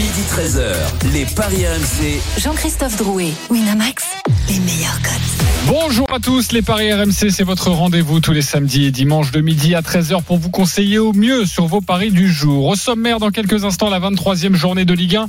Midi 13h, les Paris RMC. Jean-Christophe Drouet, Winamax, les meilleurs codes. Bonjour à tous, les Paris RMC, c'est votre rendez-vous tous les samedis et dimanches de midi à 13h pour vous conseiller au mieux sur vos paris du jour. Au sommaire, dans quelques instants, la 23e journée de Ligue 1.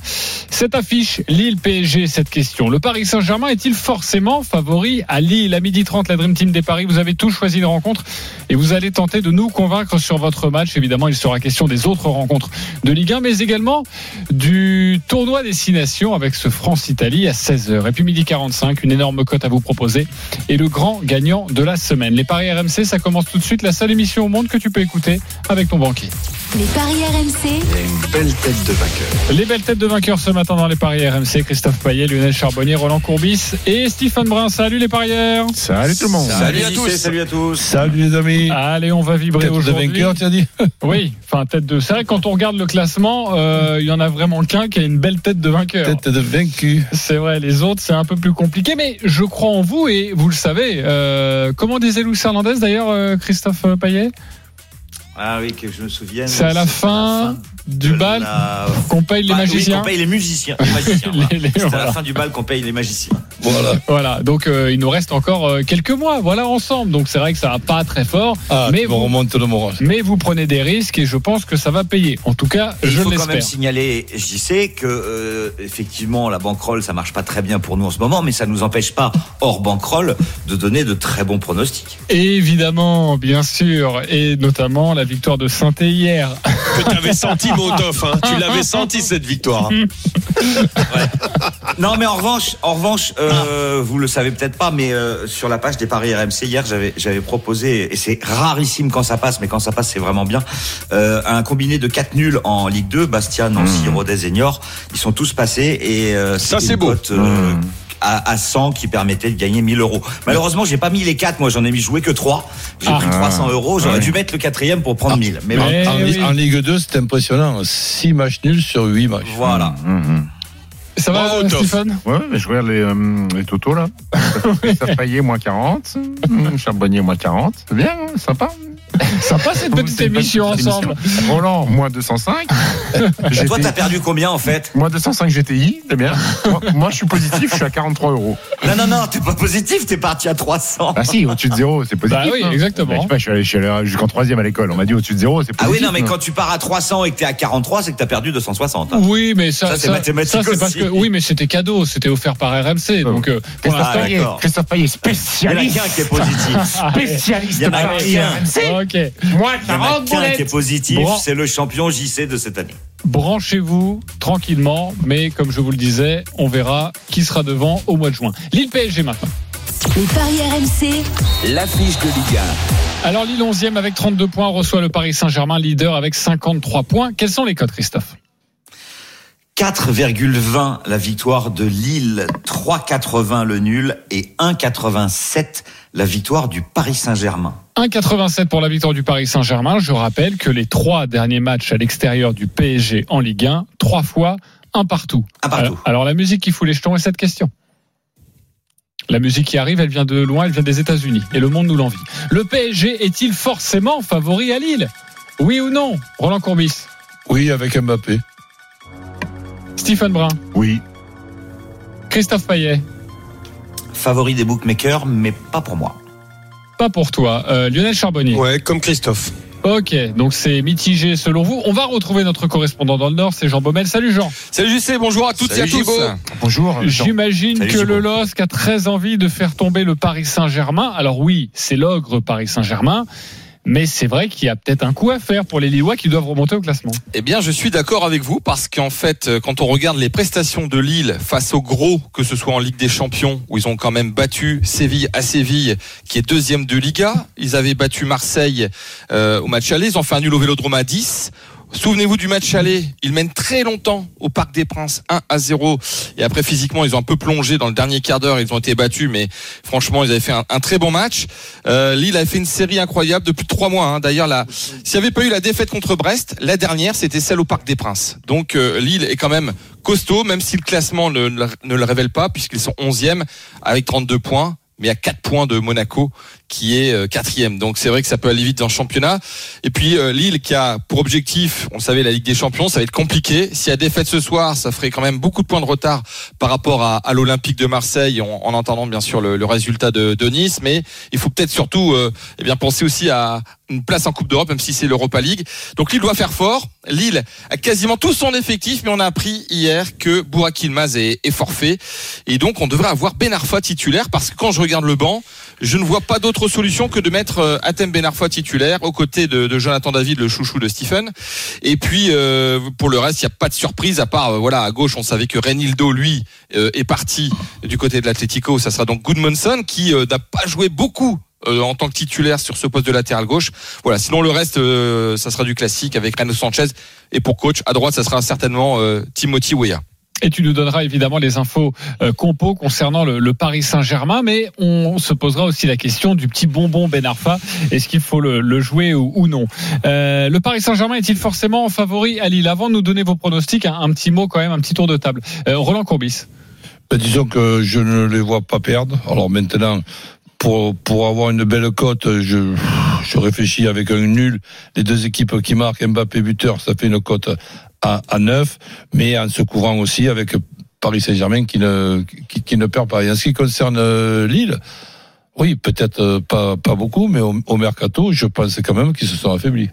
Cette affiche, Lille PSG, cette question. Le Paris Saint-Germain est-il forcément favori à Lille? À midi 30, la Dream Team des Paris, vous avez tous choisi une rencontre et vous allez tenter de nous convaincre sur votre match. Évidemment, il sera question des autres rencontres de Ligue 1, mais également du tournoi Destination avec ce France-Italie à 16h. Et puis midi 45, une énorme cote à vous proposer et le grand gagnant de la semaine. Les paris RMC, ça commence tout de suite. La seule émission au monde que tu peux écouter avec ton banquier. Les paris RMC, une belle tête de vainqueur. Les belles têtes de vainqueurs ce matin dans les paris RMC. Christophe Payet, Lionel Charbonnier, Roland Courbis et Stephen Brun. Salut les parieurs. Salut tout le monde. Salut, à tous. Salut à tous. Salut les amis. Allez, on va vibrer Tête de aujourd'hui. vainqueur, tu as dit Oui, enfin tête de. C'est vrai que quand on regarde le classement, euh, il y en a vraiment qu'un qui a une belle tête de vainqueur. Tête de vaincu. C'est vrai, les autres c'est un peu plus compliqué, mais je crois en vous et vous le savez. Euh, comment disait Luis Hernandez d'ailleurs, euh, Christophe Payet? Ah oui, que je me souvienne. C'est à la fin du bal la- qu'on paye les Bah, oui, magiciens. qu'on paye les musiciens. Les magiciens. Les- les- C'est à la fin du bal qu'on paye les magiciens. Voilà. Voilà, donc euh, il nous reste encore euh, quelques mois, voilà ensemble. Donc c'est vrai que ça va pas très fort, Ah, mais vous, remonte le moral. mais vous prenez des risques et je pense que ça va payer. En tout cas, Et il je faut quand même l'espère. signaler, j'y sais que euh, effectivement la banquerolle ça marche pas très bien pour nous en ce moment, mais ça nous empêche pas hors banquerolle de donner de très bons pronostics. Évidemment, bien sûr, et notamment la victoire de saint hier. que tu avais senti, Hein. Tu l'avais senti, cette victoire. hein. Non, mais en revanche, en revanche, euh, vous le savez peut-être pas, mais euh, sur la page des paris RMC hier, j'avais proposé et c'est rarissime quand ça passe, mais quand ça passe, c'est vraiment bien. euh, un combiné de quatre nuls en Ligue 2, Bastia, Nancy, Rodez et Niort, ils sont tous passés et euh, Ça, c'est une beau. cote, euh, À, à 100 qui permettait de gagner 1000 euros. Malheureusement, j'ai pas mis les quatre. Moi, j'en ai mis joué que trois. J'ai Ah. pris 300 euros. J'aurais Ouais. dû mettre le quatrième pour prendre 1000. Mais En, oui. en Ligue 2, c'est impressionnant. 6 matchs nuls sur 8 matchs. voilà. Ça va, Toff. Stéphane Ouais, mais je regarde les, euh, les totaux là. Ça payait moins 40. hum, Charbonnier moins 40. C'est bien, hein, sympa. Sympa cette petite émission petite ensemble. Roland, moins 205. Toi, t'as perdu combien en fait Moins 205 GTI, c'est bien. Moi, moi, je suis positif, je suis à 43 euros. Non, non, non, t'es pas positif. T'es parti à 300. Ah si, au-dessus de zéro, c'est positif. Bah oui, hein. exactement. Bah, je sais pas, je suis allé, jusqu'en troisième à l'école. On m'a dit au-dessus de zéro, c'est Ah positif. oui, non, mais hein. quand tu pars à 300 et que t'es à 43, c'est que t'as perdu 260. hein. Oui, mais ça, Ça, c'est mathématique ça, c'est parce aussi. que oui, mais c'était cadeau, c'était offert par RMC, donc euh, pour Christophe. Ah, Payet, d'accord. Christophe Payet, Il y en a spécialiste. qu'un qui est positif. Spécialiste Il y en a. Ok. Moins Il y en a 40 qu'un qui est positif, Bon. c'est le champion JC de cette année. Branchez-vous tranquillement, mais comme je vous le disais, on verra qui sera devant au mois de juin. Lille PSG maintenant. les paris RMC, L'affiche de Ligue Alors Lille 11e avec 32 points reçoit le Paris Saint-Germain leader avec 53 points. Quels sont les codes, Christophe? 4,20 la victoire de Lille, 3,80 le nul et 1,87 la victoire du Paris Saint-Germain. 1,87 pour la victoire du Paris Saint-Germain. Je rappelle que les trois derniers matchs à l'extérieur du PSG en Ligue 1, trois fois, un partout. Un partout. Alors, alors, la musique qui fout les jetons est cette question. La musique qui arrive, elle vient de loin, elle vient des États-Unis. Et le monde nous l'envie. Le PSG est-il forcément favori à Lille? Oui ou non? Roland Courbis? Oui, avec Mbappé. Stephen Brun Oui. Christophe Payet Favori des bookmakers, mais pas pour moi. Pas pour toi. Euh, Lionel Charbonnier Ouais, comme Christophe. Ok, donc c'est mitigé selon vous. On va retrouver notre correspondant dans le Nord, c'est Jean Baumel. Salut Jean. Salut JC, bonjour à toutes et à tous. Bonjour. J'imagine que le LOSC a très envie de faire tomber le Paris Saint-Germain. Alors oui, c'est l'ogre Paris Saint-Germain, mais c'est vrai qu'il y a peut-être un coup à faire pour les Lillois qui doivent remonter au classement. Eh bien, je suis d'accord avec vous parce qu'en fait, euh, quand on regarde les prestations de Lille face aux gros, que ce soit en Ligue des Champions, où ils ont quand même battu Séville à Séville, qui est deuxième de Liga, ils avaient battu Marseille euh, au match aller, ils ont fait un nul au Vélodrome à 10. Souvenez-vous du match aller, ils mènent très longtemps au Parc des Princes 1 à 0 et après physiquement ils ont un peu plongé dans le dernier quart d'heure, ils ont été battus mais franchement ils avaient fait un, très bon match. Euh, Lille a fait une série incroyable depuis trois mois. Hein. D'ailleurs là, s'il n'y avait pas eu la défaite contre Brest, la dernière c'était celle au Parc des Princes. Donc euh, Lille est quand même costaud même si le classement ne, ne le révèle pas puisqu'ils sont 11e avec 32 points mais à 4 points de Monaco qui est euh, quatrième. Donc c'est vrai que ça peut aller vite dans le championnat. Et puis euh, Lille qui a pour objectif, on savait, la Ligue des Champions, ça va être compliqué. Si y a défaite ce soir, ça ferait quand même beaucoup de points de retard par rapport à, à l'Olympique de Marseille, en, en entendant bien sûr le, le résultat de, de, Nice. Mais il faut peut-être surtout euh, eh bien penser aussi à une place en Coupe d'Europe, même si c'est l'Europa League. Donc Lille doit faire fort. Lille a quasiment tout son effectif, mais on a appris hier que Bourak Ilmaz est, est forfait. Et donc on devrait avoir Ben Arfa titulaire, parce que quand je regarde le banc, je ne vois pas d'autre solution que de mettre euh, Atem Ben Arfa titulaire aux côtés de, Jonathan David, le chouchou de Stephen. Et puis euh, pour le reste, il n'y a pas de surprise à part euh, voilà à gauche, on savait que Renildo lui est parti du côté de l'Atlético. Ça sera donc Goodmanson qui n'a pas joué beaucoup en tant que titulaire sur ce poste de latéral gauche. Voilà. Sinon le reste, euh, ça sera du classique avec Renato Sanchez et pour coach à droite, ça sera certainement Timothy Weah. Et tu nous donneras évidemment les infos euh, compo concernant le, le Paris Saint-Germain, mais on se posera aussi la question du petit bonbon Ben Arfa. Est-ce qu'il faut le, le jouer ou, ou non? Euh, Le Paris Saint-Germain est-il forcément favori à Lille? Avant de nous donner vos pronostics, un, un, petit mot quand même, un petit tour de table. Euh, Roland Courbis. Ben, disons que je ne les vois pas perdre. Alors maintenant, pour, pour avoir une belle cote, je, je réfléchis avec un nul. Les deux équipes qui marquent Mbappé buteur, ça fait une cote à, à 9, mais en se couvrant aussi avec Paris Saint-Germain qui ne, qui, qui, ne perd pas. Et en ce qui concerne euh, Lille, oui, peut-être pas, pas beaucoup, mais au, au mercato, je pense quand même qu'ils se sont affaiblis.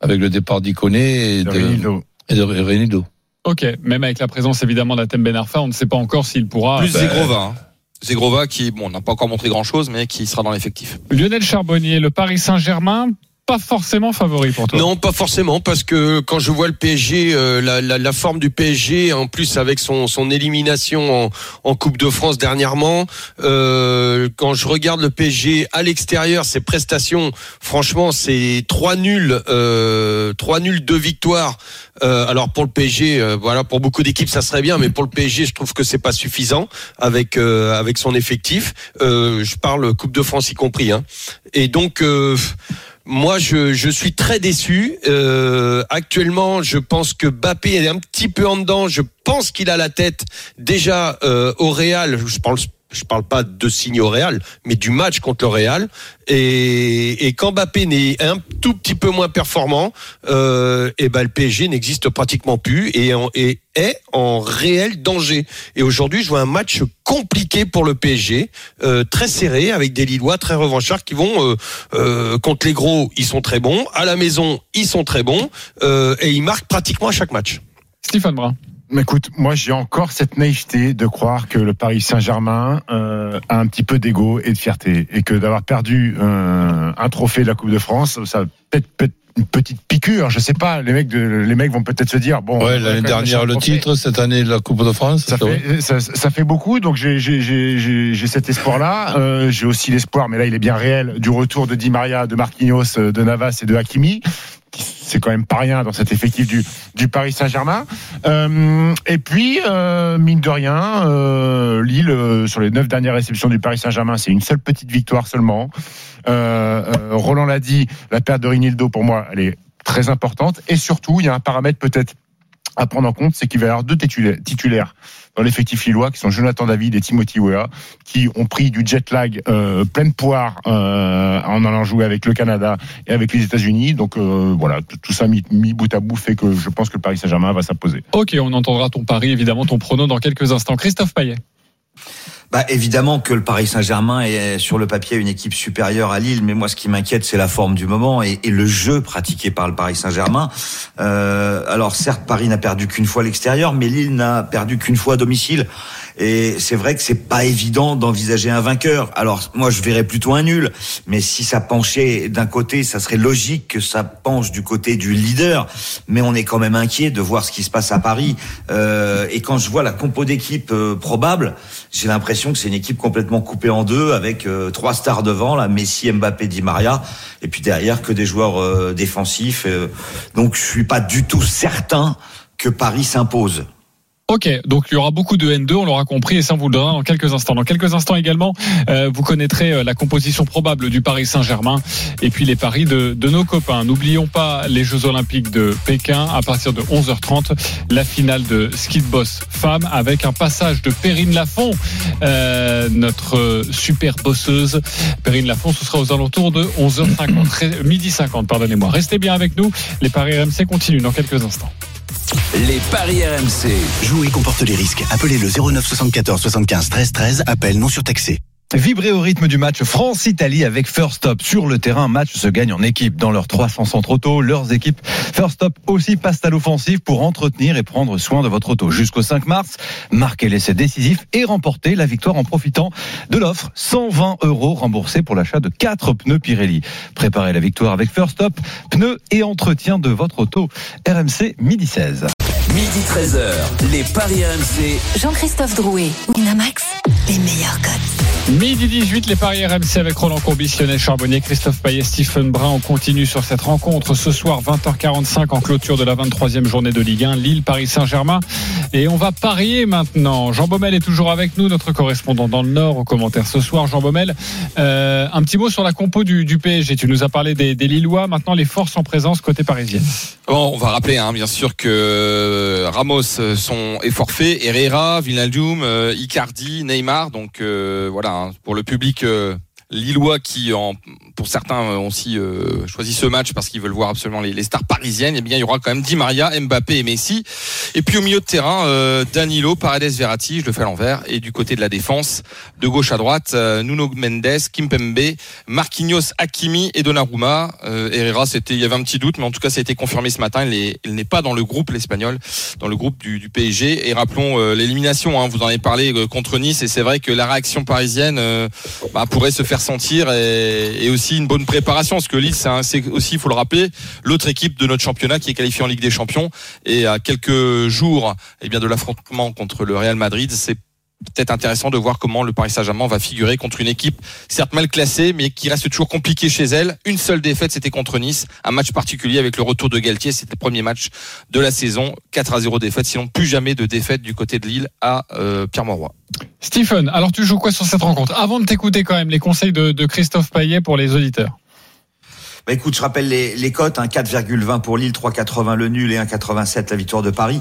Avec le départ d'Iconé et de, et de Renildo. Ok, même avec la présence évidemment d'Atem Ben Arfa, on ne sait pas encore s'il pourra. Plus ben... Zegrova. Zegrova qui, bon, n'a pas encore montré grand chose, mais qui sera dans l'effectif. Lionel Charbonnier, le Paris Saint-Germain pas forcément favori pour toi. Non, pas forcément, parce que quand je vois le PSG, euh, la, la, la, forme du PSG, en plus avec son, son élimination en, en Coupe de France dernièrement, euh, quand je regarde le PSG à l'extérieur, ses prestations, franchement, c'est trois nuls, euh, trois nuls, deux victoires. Euh, alors pour le PSG, euh, voilà, pour beaucoup d'équipes, ça serait bien, mais pour le PSG, je trouve que c'est pas suffisant avec euh, avec son effectif. je parle Coupe de France y compris. Hein. Et donc moi, je, suis très déçu. Euh, actuellement, je pense que Bappé est un petit peu en dedans. Je pense qu'il a la tête déjà euh, au Real. Je parle, je parle pas de signe au Real, mais du match contre le Real. Et, et quand Mbappé n'est un tout petit peu moins performant, euh, et ben le PSG n'existe pratiquement plus et, et, est en réel danger. Et aujourd'hui, je vois un match compliqué pour le PSG, euh, très serré avec des Lillois très revanchards qui vont euh, contre les gros, ils sont très bons. À la maison, ils sont très bons et ils marquent pratiquement à chaque match. Stéphane Brun. Écoute, moi j'ai encore cette naïveté de croire que le Paris Saint-Germain euh, a un petit peu d'ego et de fierté et que d'avoir perdu euh, un trophée de la Coupe de France, ça peut-être peut une petite piqûre, je sais pas. Les mecs, de, les mecs vont peut-être se dire bon. Ouais, l'année dernière le titre, cette année la Coupe de France. Ça, fait, ça, ça fait, beaucoup, donc j'ai cet espoir-là. Euh, j'ai aussi l'espoir, mais là il est bien réel, du retour de Di Maria, de Marquinhos, de Navas et de Hakimi c'est quand même pas rien dans cet effectif du, Paris Saint-Germain. Euh, et puis, euh, mine de rien, euh, Lille, sur les neuf dernières réceptions du Paris Saint-Germain, c'est une seule petite victoire seulement. Roland l'a dit, la perte de Rinildo, pour moi, elle est très importante. Et surtout, il y a un paramètre peut-être à prendre en compte, c'est qu'il va y avoir deux titulaires dans l'effectif lillois, qui sont Jonathan David et Timothy Weah, qui ont pris du jet lag euh, pleine poire euh, en allant jouer avec le Canada et avec les États-Unis. Donc euh, voilà, tout ça mis, bout à bout fait que je pense que le Paris Saint-Germain va s'imposer. Ok, on entendra ton pari, évidemment, ton prono dans quelques instants. Christophe Payet. Bah, évidemment que le Paris Saint-Germain est sur le papier une équipe supérieure à Lille, mais moi ce qui m'inquiète c'est la forme du moment et, le jeu pratiqué par le Paris Saint-Germain. Euh, alors certes Paris n'a perdu qu'une fois à l'extérieur, mais Lille n'a perdu qu'une fois à domicile. Et c'est vrai que c'est pas évident d'envisager un vainqueur. Alors moi je verrais plutôt un nul, mais si ça penchait d'un côté, ça serait logique que ça penche du côté du leader. Mais on est quand même inquiet de voir ce qui se passe à Paris. Euh, et quand je vois la compo d'équipe euh, probable, j'ai l'impression que c'est une équipe complètement coupée en deux avec euh, trois stars devant, là, Messi, Mbappé, Di Maria, et puis derrière que des joueurs euh, défensifs. euh. donc je suis pas du tout certain que Paris s'impose. Ok, donc il y aura beaucoup de N2, on l'aura compris, et ça on vous le donnera dans quelques instants. Dans quelques instants également, euh, vous connaîtrez euh, la composition probable du Paris Saint-Germain et puis les paris de, de nos copains. N'oublions pas les Jeux Olympiques de Pékin à partir de 11h30, la finale de ski de boss femme avec un passage de Perrine Lafont, euh, notre super bosseuse. Perrine Lafont, ce sera aux alentours de 11h50, Ré- midi 50, pardonnez-moi. Restez bien avec nous, les paris RMC continuent dans quelques instants. Les paris RMC. Jouer comporte les risques. Appelez le 09 74 75 13 13. Appel non surtaxé. Vibrez au rythme du match France-Italie avec First Stop. Sur le terrain, match se gagne en équipe. Dans leurs 300 centres auto, leurs équipes First Stop aussi passent à l'offensive pour entretenir et prendre soin de votre auto. Jusqu'au 5 mars, marquez l'essai décisif et remportez la victoire en profitant de l'offre 120 euros remboursés pour l'achat de 4 pneus Pirelli. Préparez la victoire avec First Stop, pneus et entretien de votre auto. RMC midi 16. Midi 13h. Les paris RMC. Jean-Christophe Drouet, Winamax, les meilleurs codes. Midi 18, les paris RMC avec Roland Courbis, Lionel Charbonnier, Christophe Payet, Stephen Brun. On continue sur cette rencontre ce soir, 20h45 en clôture de la 23e journée de Ligue 1, Lille, Paris Saint-Germain. Et on va parier maintenant. Jean Baumel est toujours avec nous, notre correspondant dans le Nord, aux commentaires ce soir. Jean Baumel, euh, un petit mot sur la compo du, du PSG. Tu nous as parlé des, des Lillois. Maintenant, les forces en présence côté parisien. Bon, on va rappeler hein, bien sûr que Ramos euh, sont, est forfait, Herrera, Vinaldoom, euh, Icardi, Neymar. Donc euh, voilà, hein, pour le public euh, lillois qui, en, pour certains, euh, ont aussi euh, choisi ce match parce qu'ils veulent voir absolument les, les stars parisiennes. Eh bien, il y aura quand même Di Maria, Mbappé et Messi. Et puis au milieu de terrain, euh, Danilo, Paredes, Verratti, je le fais à l'envers. Et du côté de la défense, de gauche à droite, euh, Nuno Mendes, Kimpembe, Marquinhos, Hakimi et Donnarumma. Euh, Herrera, c'était, il y avait un petit doute, mais en tout cas, ça a été confirmé ce matin. Il est- il n'est pas dans le groupe l'espagnol, dans le groupe du, du PSG. Et rappelons euh, l'élimination. Hein, vous en avez parlé contre Nice, et c'est vrai que la réaction parisienne bah, pourrait se faire sentir et, et aussi une bonne préparation, parce que Lille, c'est aussi, il faut le rappeler, l'autre équipe de notre championnat qui est qualifiée en Ligue des Champions. Et à quelques jours, eh bien, de l'affrontement contre le Real Madrid, c'est peut-être intéressant de voir comment le Paris Saint-Germain va figurer contre une équipe certes mal classée mais qui reste toujours compliquée chez elle. Une seule défaite c'était contre Nice, un match particulier avec le retour de Galtier, c'était le premier match de la saison, 4 à 0 défaite, sinon plus jamais de défaite du côté de Lille à euh, Pierre-Mauroy. Stephen, alors tu joues quoi sur cette rencontre? Avant de t'écouter quand même les conseils de, de Christophe Payet pour les auditeurs. Bah écoute, je rappelle les, les cotes, hein, 4,20 pour Lille, 3,80 le nul et 1,87 la victoire de Paris.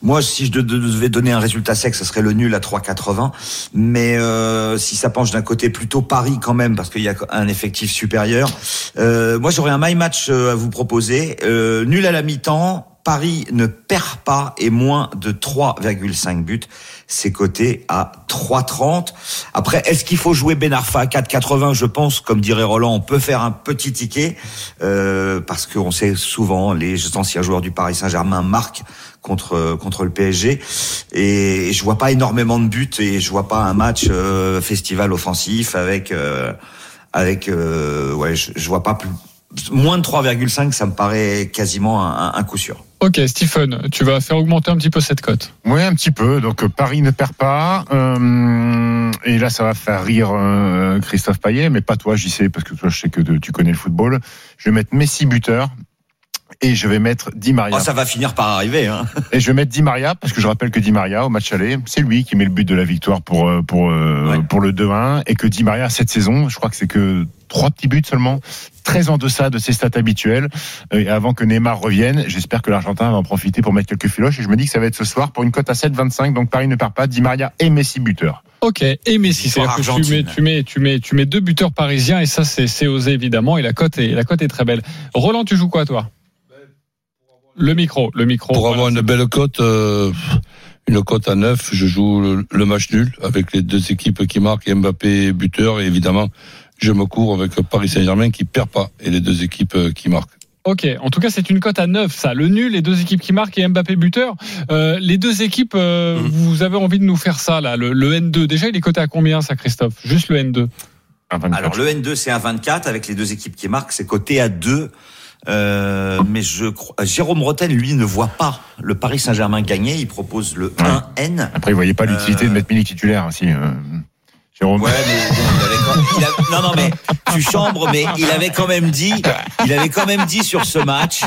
Moi, si je de- de- devais donner un résultat sec, ce serait le nul à 3,80. Mais euh, si ça penche d'un côté plutôt Paris quand même, parce qu'il y a un effectif supérieur. Euh, moi, j'aurais un my match euh, à vous proposer. Euh, nul à la mi-temps. Paris ne perd pas et moins de 3,5 buts. C'est coté à 3,30. Après, est-ce qu'il faut jouer Ben Arfa à 4,80 Je pense, comme dirait Roland, on peut faire un petit ticket euh, parce qu'on sait souvent les anciens joueurs du Paris Saint-Germain marquent contre contre le PSG et je vois pas énormément de buts et je vois pas un match euh, festival offensif avec euh, avec euh, ouais je vois pas plus moins de 3,5 ça me paraît quasiment un, un coup sûr. Ok, Stephen, tu vas faire augmenter un petit peu cette cote. Oui, un petit peu. Donc euh, Paris ne perd pas. Euh, et là, ça va faire rire euh, Christophe Payet, mais pas toi, j'y sais, parce que toi, je sais que tu connais le football. Je vais mettre Messi buteur. Et je vais mettre Di Maria. Oh, ça va finir par arriver. Hein. Et je vais mettre Di Maria parce que je rappelle que Di Maria au match aller, c'est lui qui met le but de la victoire pour euh, pour euh, Ouais. pour le 2-1 et que Di Maria cette saison, je crois que c'est que trois petits buts seulement, très en deçà de ses stats habituelles. Euh, Et avant que Neymar revienne, j'espère que l'Argentin va en profiter pour mettre quelques filoches et je me dis que ça va être ce soir pour une cote à 7,25 donc Paris ne perd pas, Di Maria et Messi buteur. Ok, et Messi, que tu mets, tu mets, tu mets, tu mets deux buteurs parisiens et ça c'est, c'est osé évidemment et la cote est, la cote est très belle. Roland, tu joues quoi toi? Le micro, le micro. Pour voilà. avoir une belle cote, euh, une cote à 9, je joue le, le match nul avec les deux équipes qui marquent et Mbappé buteur et évidemment je me cours avec Paris Saint-Germain qui perd pas et les deux équipes euh, qui marquent. Ok, en tout cas c'est une cote à 9 ça. Le nul, les deux équipes qui marquent et Mbappé buteur. Euh, les deux équipes, euh, Mhm. vous avez envie de nous faire ça là, le, le N2. Déjà il est coté à combien ça Christophe? Juste le N2. Un 24. Alors le N2 c'est à 24 avec les deux équipes qui marquent, c'est coté à 2. Euh, mais je crois Jérôme Roten lui ne voit pas le Paris Saint-Germain gagner, il propose le 1N. Après, il voyait pas l'utilité Euh, de mettre Milik titulaire aussi. euh. Jérôme. Ouais, mais bon, il avait quand- il a- non, non, mais tu chambres, mais il avait quand même dit, il avait quand même dit sur ce match,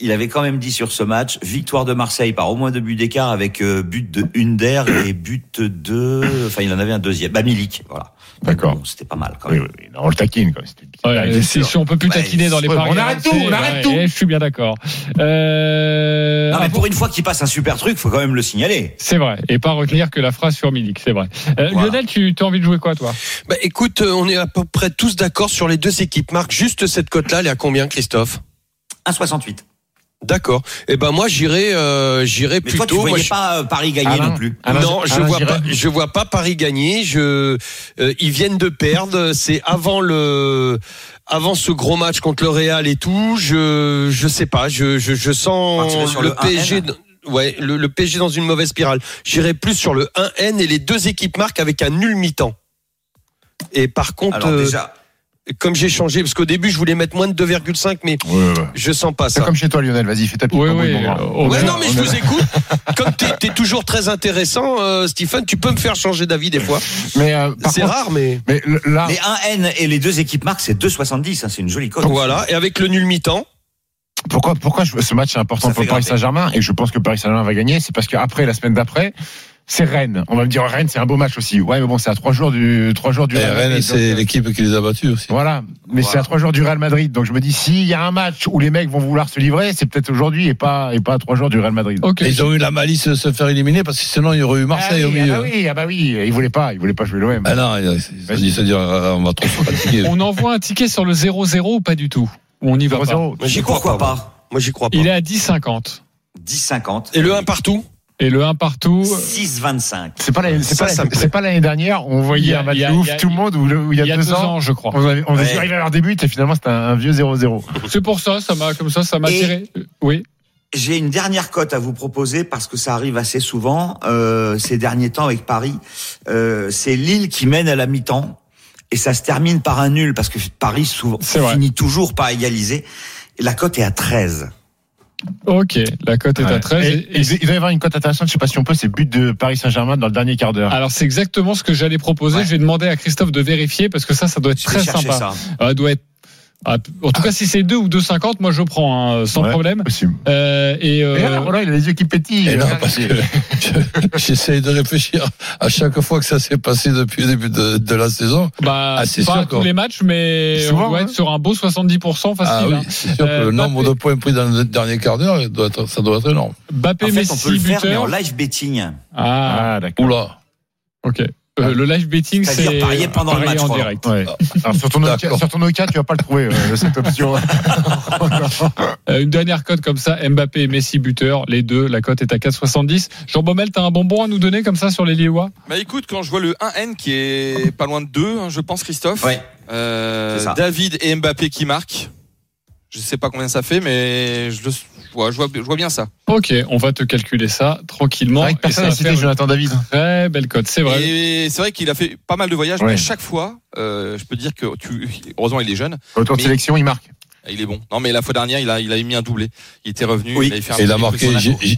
il avait quand même dit sur ce match, victoire de Marseille par au moins deux buts d'écart avec euh, but de Hunder et but de, enfin, il en avait un deuxième, bah Milik, voilà. D'accord. Bon, C'était pas mal quand même. oui, oui. Non, on le taquine, une petite Ouais, si, on peut plus Ouais, taquiner dans les ouais, paris. on arrête tout, on arrête tout. eh, je suis bien d'accord. Euh, Non, mais ah, pour une fois qu'il passe un super truc, faut quand même le signaler. C'est vrai. Et pas retenir que la phrase sur Milik, c'est vrai. Euh, Voilà. Lionel, tu as envie de jouer quoi, toi? Bah, écoute, euh, on est à peu près tous d'accord sur les deux équipes. Marc, juste cette cote-là, elle est à combien, Christophe? 1,68. D'accord. Eh ben moi j'irai euh, j'irai plutôt. toi, tu moi, voyais je- pas euh, Paris gagner Alain non plus. Alain- non, je Alain vois pas. Je vois pas Paris gagner. Je, euh, ils viennent de perdre. C'est avant le, avant ce gros match contre le Real et tout. Je, je sais pas. Je, je, je sens le, le 1N. PSG. Ouais, le, le PSG dans une mauvaise spirale. J'irai plus sur le 1N et les deux équipes marquent avec un nul mi-temps. Et par contre, Alors euh, déjà, comme j'ai changé, parce qu'au début je voulais mettre moins de 2,5, mais Ouais, ouais, ouais. je sens pas C'est ça. comme chez toi, Lionel. Vas-y, fais ta petite Ouais, verra. non, mais je vous écoute. Comme t'es es toujours très intéressant, euh, Stephen, tu peux me faire changer d'avis des fois. Mais euh, C'est rare, mais Mais là, les 1N et les deux équipes marquent, c'est 2,70. hein, c'est une jolie cote. voilà. Et avec le nul mi-temps, pourquoi, pourquoi je- ce match est important Ça pour Paris. Saint-Germain et je pense que Paris Saint-Germain va gagner, c'est parce qu'après, la semaine d'après, c'est Rennes. On va me dire Rennes, c'est un beau match aussi. Ouais, mais bon, c'est à trois jours du trois jours du Et Real Rennes, c'est donc, euh, l'équipe qui les a battus aussi. Voilà, mais c'est à trois jours du Real Madrid. Donc je me dis, s'il y a un match où les mecs vont vouloir se livrer, c'est peut-être aujourd'hui et pas et pas à trois jours du Real Madrid. Ok. Et ils ont eu la malice de se faire éliminer parce que sinon il y aurait eu Marseille ah au oui, milieu. Ah bah oui, ah bah oui, ils voulaient pas, ils voulaient pas jouer l'OM. Ah non, ils dit, c'est-à-dire, euh, on va trop se fatiguer. On envoie un ticket sur le 0-0 ou pas du tout? Ou on y va pas? 0-0. moi, j'y crois pas. pas Moi, j'y crois pas. Il est à 10,50. 10,50. Et le 1 partout? Et le 1 partout. 6,25. C'est pas l'année, c'est pas, l'année dernière. On voyait un match de ouf, tout le monde où, il y a, deux, ans. je crois. On avait, on Ouais. arrivé à leur début et finalement c'était un, un vieux 0-0. C'est pour ça, ça m'a comme ça, ça m'a tiré. Euh, Oui. J'ai une dernière cote à vous proposer parce que ça arrive assez souvent euh, ces derniers temps avec Paris. Euh, c'est Lille qui mène à la mi-temps et ça se termine par un nul parce que Paris souvent finit toujours par égaliser. Et la cote est à 13. Ok, la cote est à Ouais. 13. Et- et- et- il doit y avoir une cote intéressante, je sais pas si on peut, c'est but de Paris Saint-Germain dans le dernier quart d'heure. Alors c'est exactement ce que j'allais proposer. Ouais. J'ai demandé à Christophe de vérifier parce que ça, ça doit être Je vais très sympa. ça. Ah, doit être. Ah, en tout cas, si c'est 2 ou 2,50, moi je prends hein, sans Ouais, problème. possible. Euh, et euh, Et là, voilà, il a les yeux qui pétillent. Et non, parce que je- j'essaie de réfléchir à chaque fois que ça s'est passé depuis le début de, de la saison. bah, Ah, c'est pas sûr, à tous les matchs, mais Souvent, on doit hein. être sur un beau 70% facile. Ah oui, hein. c'est sûr que Euh, le nombre de points pris dans le dernier quart d'heure, ça doit être énorme. Mbappé, En fait, on Messi, peut le faire, mais en live betting. Ah, Ah, d'accord. Oula. ok. Euh, le live betting, C'est-à-dire c'est parier pendant le parier match, en direct. Ouais. Alors, sur, ton Nokia, D'accord. sur ton Nokia, tu vas pas le trouver, euh, cette option. Euh, une dernière cote comme ça, Mbappé et Messi buteur, les deux, la cote est à 4,70. Jean Baumel, t'as un bonbon à nous donner comme ça sur les Lillois? Bah écoute, quand je vois le 1N qui est pas loin de 2, hein, je pense Christophe. Ouais. Euh, C'est ça. David et Mbappé qui marquent. Je sais pas combien ça fait, mais je, le, vois, je vois, je vois bien ça. Ok, on va te calculer ça tranquillement. Et personne ça n'a cité Jonathan David. très belle cote, c'est vrai. Et c'est vrai qu'il a fait pas mal de voyages, Ouais. mais à chaque fois, euh, je peux dire que tu, heureusement il est jeune, Autour de sélection, il marque. il est bon. Non mais la fois dernière, il a, il a mis un doublé. Il était revenu, Oui. il avait fait un Et il a marqué,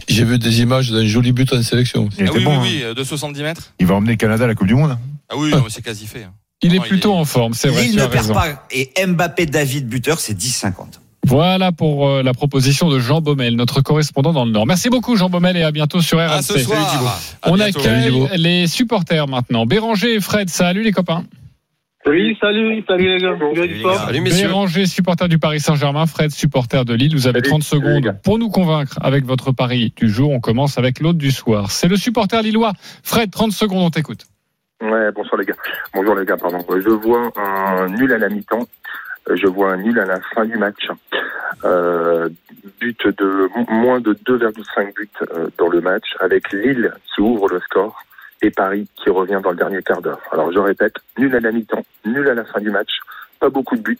j'ai vu des images d'un joli but en sélection. Il Ah oui, bon. oui, hein. oui, de 70 mètres. Il va emmener le Canada à la Coupe du Monde. Ah oui, mais c'est quasi fait. hein. Il est il plutôt est- en forme, c'est vrai. Tu ne as perd raison. pas et Mbappé David buteur, c'est 10,50. Voilà pour euh, la proposition de Jean Baumel, notre correspondant dans le Nord. Merci beaucoup Jean Baumel et à bientôt sur RMC. À ce soir. À On bientôt. accueille les supporters maintenant. Béranger et Fred, salut les copains. Oui, salut, salut les gars. Salut, Salut les Sport. gars. Salut messieurs. Béranger, supporter du Paris Saint-Germain, Fred, supporter de Lille. Vous avez Salut, 30 salut, les secondes pour nous convaincre avec votre pari du jour. On commence avec l'autre du soir. C'est le supporter lillois. Fred, 30 secondes, on t'écoute. Ouais, bonsoir les gars. Bonjour les gars, pardon. Je vois un nul à la mi-temps. Je vois un nul à la fin du match. Euh, but de mo- moins de 2,5 buts euh, dans le match, avec Lille qui ouvre le score et Paris qui revient dans le dernier quart d'heure. Alors je répète, nul à la mi-temps, nul à la fin du match, pas beaucoup de buts.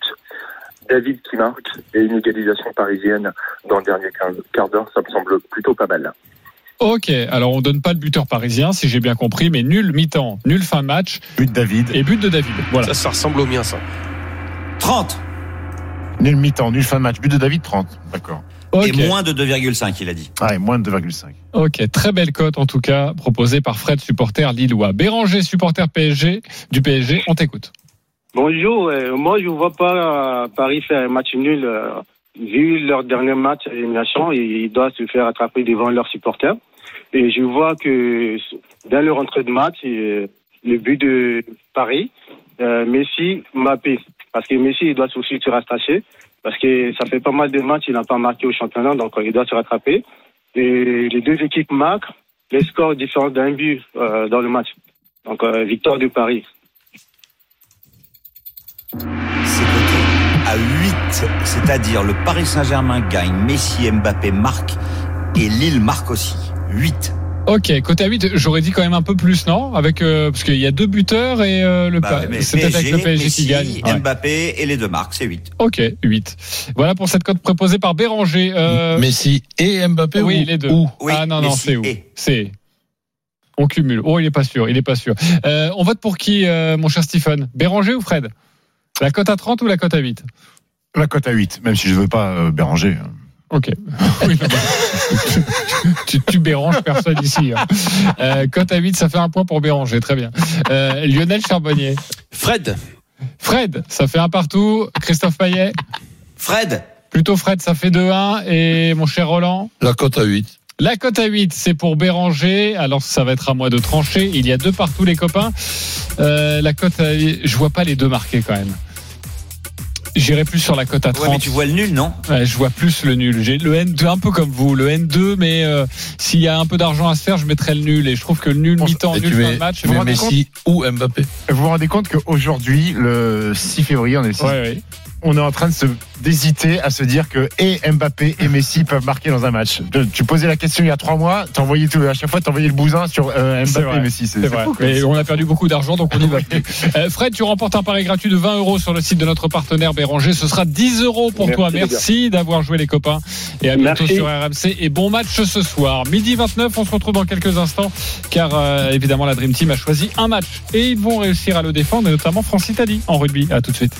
David qui marque et une égalisation parisienne dans le dernier quart- d'heure, ça me semble plutôt pas mal. Ok, alors on donne pas le buteur parisien, si j'ai bien compris, mais nul mi-temps, nul fin de match But de David. et but de David. Voilà. Ça, ça ressemble au mien, ça. 30. Nul mi-temps, nul fin de match. But de David, 30. D'accord. Et moins de 2,5, il a dit. Ouais, moins de 2,5. Ok, très belle cote en tout cas, proposée par Fred, supporter lillois. Béranger, supporter PSG, du PSG, on t'écoute. Bonjour, euh, moi je ne vois pas euh, Paris faire un match nul. euh, vu leur dernier match à l'élimination, ils ils doivent se faire attraper devant leurs supporters. Et je vois que dans leur entrée de match, euh, le but de Paris, euh, Messi, Mbappé. Parce que Messi, il doit aussi se rattacher. Parce que ça fait pas mal de matchs, il n'a pas marqué au championnat, donc euh, il doit se rattraper. Et les deux équipes marquent, les scores différents d'un but euh, dans le match. Donc euh, victoire de Paris. À 8, c'est-à-dire le Paris Saint-Germain gagne, Messi, Mbappé marque et Lille marque aussi. 8. Ok, côté à 8, j'aurais dit quand même un peu plus, non? Avec euh, Parce qu'il y a deux buteurs et euh, le Bah, c'est peut-être avec le PSG Messi, qui gagne. Ouais. Mbappé et les deux marques, c'est 8. Ok, 8. Voilà pour cette cote proposée par Béranger. Euh, Messi et Mbappé oui, ou les deux. Oui, ah non, non, c'est où? et. C'est. On cumule. Oh, il est pas sûr, il est pas sûr. Euh, on vote pour qui, euh, mon cher Stephen? Béranger ou Fred? La cote à 30 ou la cote à 8 La cote à 8, même si je veux pas euh, Béranger. Ok. Oui, non, bah, tu, tu béranges personne ici. hein. Euh, cote à 8, ça fait un point pour Béranger. Très bien. Euh, Lionel Charbonnier. Fred. Fred, ça fait un partout. Christophe Payet. Fred. Plutôt Fred, ça fait 2-1. Et mon cher Roland. La cote à 8. La cote à 8, c'est pour Béranger. Alors, ça va être à moi de trancher. Il y a deux partout, les copains. Euh, la cote à... Je vois pas les deux marqués quand même. J'irai plus sur la cote à 30. Ouais, mais tu vois le nul, non? Ouais, je vois plus le nul. J'ai le N2 un peu comme vous, le N2, mais euh, s'il y a un peu d'argent à se faire, je mettrais le nul. Et je trouve que le nul mi-temps, nul fin de match. tu vous mets vous rendez Messi ou Mbappé Vous vous rendez compte qu'aujourd'hui, le 6 février, on est le 6 compte Ouais, ouais. On est en train de se d'hésiter à se dire que et Mbappé et Messi peuvent marquer dans un match. Tu- Tu posais la question il y a trois mois, t'envoyais tout, à chaque fois t'envoyais le bousin sur euh, Mbappé vrai, et Messi. C'est vrai. fou. Mais on a perdu beaucoup d'argent, donc on y va plus. Euh, Fred, tu remportes un pari gratuit de 20 euros sur le site de notre partenaire Béranger. Ce sera 10 euros pour Merci, toi. Merci d'avoir joué les copains. Et à bientôt Merci. sur RMC. Et bon match ce soir. Midi 29, on se retrouve dans quelques instants. Car euh, évidemment, la Dream Team a choisi un match. Et ils vont réussir à le défendre, et notamment France-Italie en rugby. À tout de suite.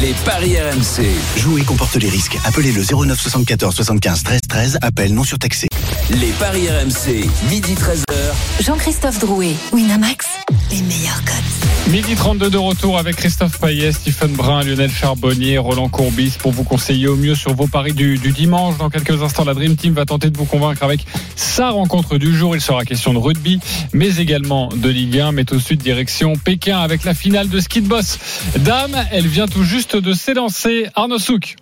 Les paris RMC. Jouer comporte les risques. Appelez le 09 74 75 13 13. Appel non surtaxé. Les paris RMC. Midi 13h. Jean-Christophe Drouet, Winamax, les meilleurs cotes. Midi 32 de retour avec Christophe Payet, Stephen Brun, Lionel Charbonnier, Roland Courbis pour vous conseiller au mieux sur vos paris du, du dimanche. Dans quelques instants, la Dream Team va tenter de vous convaincre avec sa rencontre du jour. Il sera question de rugby, mais également de Ligue 1. Mais tout de suite, direction Pékin avec la finale de ski de boss. Dame, elle vient tout juste de s'élancer. Arnaud Souk.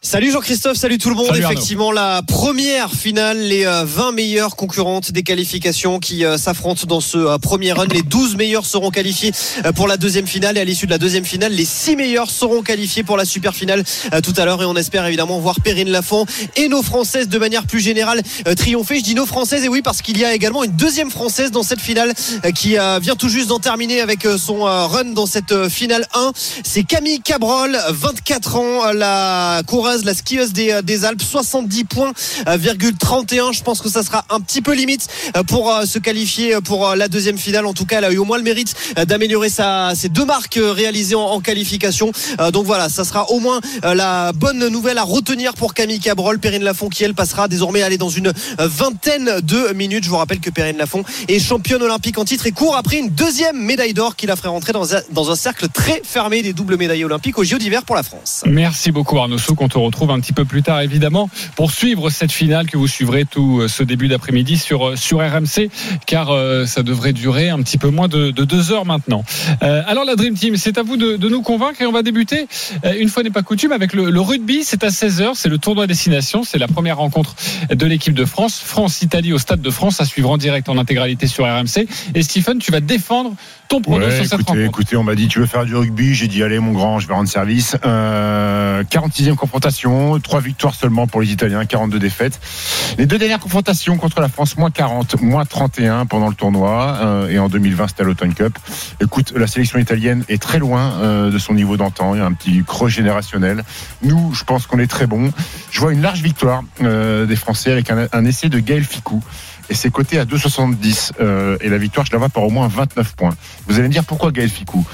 Salut Jean-Christophe, salut tout le monde. Salut Arnaud. Effectivement, la première finale, les euh, 20 meilleures concurrentes des qualifications qui euh, s'affrontent dans ce euh, premier run. Les 12 meilleurs seront qualifiés euh, pour la deuxième finale et à l'issue de la deuxième finale, les 6 meilleurs seront qualifiés pour la super finale euh, tout à l'heure et on espère évidemment voir Perrine Lafont et nos Françaises de manière plus générale euh, triompher. Je dis nos Françaises et oui parce qu'il y a également une deuxième Française dans cette finale euh, qui euh, vient tout juste d'en terminer avec euh, son euh, run dans cette euh, finale 1. C'est Camille Cabrol, 24 ans, euh, la coureuse, la skieuse des, euh, Alpes, 70 points, euh, virgule 31. Je pense que ça sera un petit peu limite euh, pour euh, se qualifier euh, pour euh, la deuxième finale. En tout cas, elle a eu au moins le mérite euh, d'améliorer sa, ses deux marques euh, réalisées en, qualification. Euh, Donc voilà, ça sera au moins euh, la bonne nouvelle à retenir pour Camille Cabrol. Perrine Lafont qui elle passera désormais aller dans une euh, vingtaine de minutes. Je vous rappelle que Perrine Lafont est championne olympique en titre et court après une deuxième médaille d'or qui la ferait rentrer dans un, dans un cercle très fermé des doubles médailles olympiques aux JO d'hiver pour la France. Merci beaucoup Arnaud Souk. On te retrouve un petit peu plus tard évidemment pour suivre cette finale que vous suivrez tout euh, ce début d'après-midi sur, euh, sur RMC car euh, ça devrait durer un petit peu moins de, de deux heures maintenant. Alors la Dream Team, c'est à vous de, nous convaincre et on va débuter une fois n'est pas coutume avec le, le rugby. C'est à 16h, c'est le tournoi destination, c'est la première rencontre de l'équipe de France. France-Italie au Stade de France à suivre en direct en intégralité sur RMC. Et Stephen, tu vas défendre ton pronostic Ouais, sur cette écoutez, écoutez, on m'a dit tu veux faire du rugby, j'ai dit allez mon grand, je vais rendre service. Euh, 46e confrontation, trois victoires seulement pour les Italiens, 42 défaites. Les deux dernières confrontations contre la France, moins 40, moins 31 pendant le tournoi, euh, et en 2020 c'était à l'Automne Cup. Écoute, la sélection italienne est très loin euh, de son niveau d'antan, il y a un petit creux générationnel. Nous, je pense qu'on est très bon. Je vois une large victoire euh, des Français avec un, un essai de Gaël Ficou. Et c'est coté à 2,70. Euh, et la victoire, je la vois par au moins 29 points. Vous allez me dire pourquoi Gaël Ficou?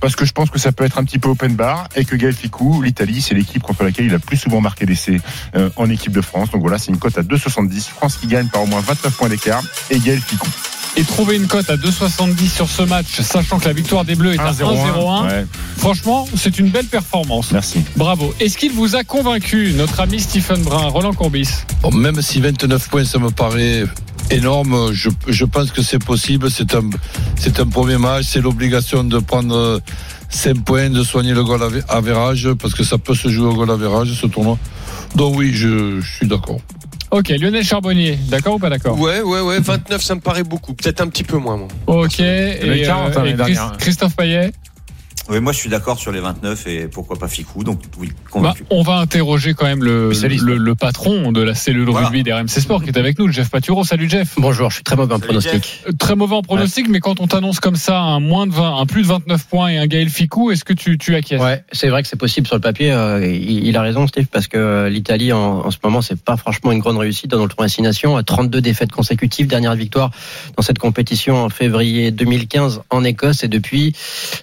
Parce que je pense que ça peut être un petit peu open bar et que Gaël Ficou, l'Italie, c'est l'équipe contre laquelle il a plus souvent marqué d'essais euh, en équipe de France. Donc voilà, c'est une cote à 2,70. France qui gagne par au moins 29 points d'écart et Gaël Ficou. Et trouver une cote à 2,70 sur ce match, sachant que la victoire des Bleus est à 1,01. Ouais. Franchement, c'est une belle performance. Merci. Bravo. Est-ce qu'il vous a convaincu, notre ami Stephen Brun, Roland Courbis? Bon, même si 29 points, ça me paraît énorme, je, je pense que c'est possible. C'est un, c'est un premier match. C'est l'obligation de prendre 5 points, de soigner le goal avé- average, parce que ça peut se jouer au goal average, ce tournoi. Donc oui, je, je suis d'accord. Ok, Lionel Charbonnier, d'accord ou pas d'accord? Ouais, ouais, ouais. 29, ça me paraît beaucoup. Peut-être un petit peu moins, moi. Ok, et, 40, euh, hein, et dernière. Christophe Payet? Oui, moi je suis d'accord sur les 29 et pourquoi pas Ficou. Donc oui, Bah, on va interroger quand même le, Spécialiste. le, le patron de la cellule Voilà. rugby d'RMC Sport qui est avec nous, Jeff Paturo. Salut Jeff. Bonjour, je suis très mauvais en Salut, pronostic. Très mauvais en pronostic, mais quand on t'annonce comme ça un moins de 20, un plus de 29 points et un Gaël Ficou, est-ce que tu, tu acquiesces? Ouais, c'est vrai que c'est possible sur le papier. euh, il, il a raison, Steve, parce que euh, l'Italie en, en ce moment, c'est pas franchement une grande réussite dans le tournoi Destination. À 32 défaites consécutives, dernière victoire dans cette compétition en février 2015 en Écosse, et depuis,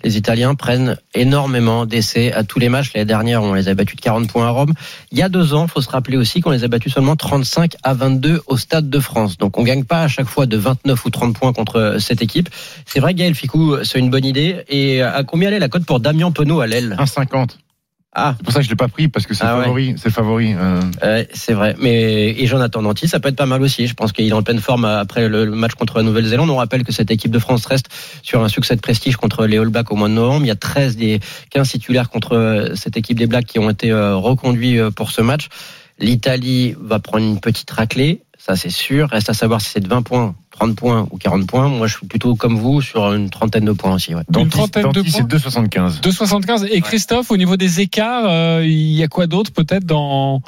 les Italiens prennent énormément d'essais à tous les matchs. L'année dernière, on les a battus de 40 points à Rome. Il y a deux ans, faut se rappeler aussi qu'on les a battus seulement 35 à 22 au Stade de France. Donc on gagne pas à chaque fois de 29 ou 30 points contre euh, cette équipe. C'est vrai, Gaël Ficou, c'est une bonne idée. Et à combien allait la cote pour Damien Penaud à l'aile? 1,50. Ah, C'est pour ça que je l'ai pas pris parce que c'est Ah ouais. favori. C'est favori. euh. Ouais, c'est vrai. Mais et Jonathan Danty, ça peut être pas mal aussi. Je pense qu'il est en pleine forme après le match contre la Nouvelle-Zélande. On rappelle que cette équipe de France reste sur un succès de prestige contre les All Blacks au mois de novembre. Il y a 13 des 15 titulaires contre euh, cette équipe des Blacks qui ont été euh, reconduits euh, pour ce match. L'Italie va prendre une petite raclée, ça c'est sûr. Reste à savoir si c'est de 20 points, 30 points ou 40 points. Moi, je suis plutôt comme vous sur une trentaine de points aussi. Ouais. Une trentaine de points. c'est 2,75. 2,75. Et Christophe, au niveau des écarts, euh, il y a quoi d'autre peut-être dans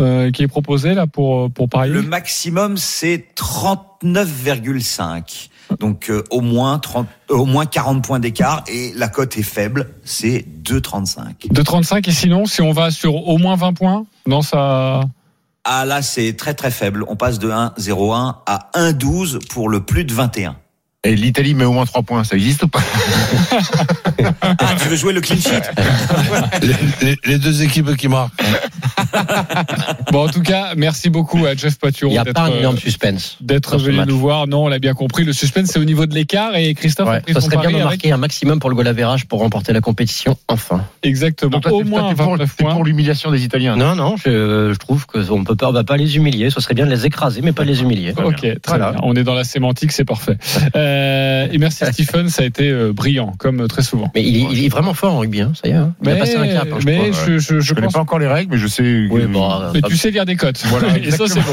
euh, qui est proposé là pour pour parier Le maximum c'est 39,5. Donc euh, au moins 30, euh, au moins 40 points d'écart et la cote est faible, c'est 2,35. De 35 et sinon, si on va sur au moins 20 points, non ça. Ah là c'est très très faible. On passe de 1,01 à 1,12 pour le plus de 21. Et l'Italie met au moins 3 points. Ça existe ou pas Ah tu veux jouer le clean sheet Les, les- les deux équipes qui marquent. Bon, en tout cas, merci beaucoup à Jeff Paturo Il n'y a d'être pas un euh, énorme suspense. d'être venu nous voir. Non, on l'a bien compris. Le suspense, c'est au niveau de l'écart et Christophe a Ouais, pris ça son serait bien de avec marquer un maximum pour le goal average pour remporter la compétition enfin. exactement Donc toi, au moins toi, pour, 29 t'es points. pour l'humiliation des Italiens. Non, non, je, je trouve que on peut pas, on va pas les humilier. Ce serait bien de les écraser, mais pas les humilier. Ok, très Voilà. bien. On est dans la sémantique, c'est parfait. Euh, et merci Stephen, ça a été euh, brillant, comme euh, très souvent. Mais il, est- il est vraiment fort en rugby, hein, ça y est. hein. Il a passé un cap. hein, je mais crois. je, je, je Je connais pense pas encore les règles, mais je sais. que- Oui, bon, euh, Mais tu sais lire des cotes. Voilà, et ça, c'est bon.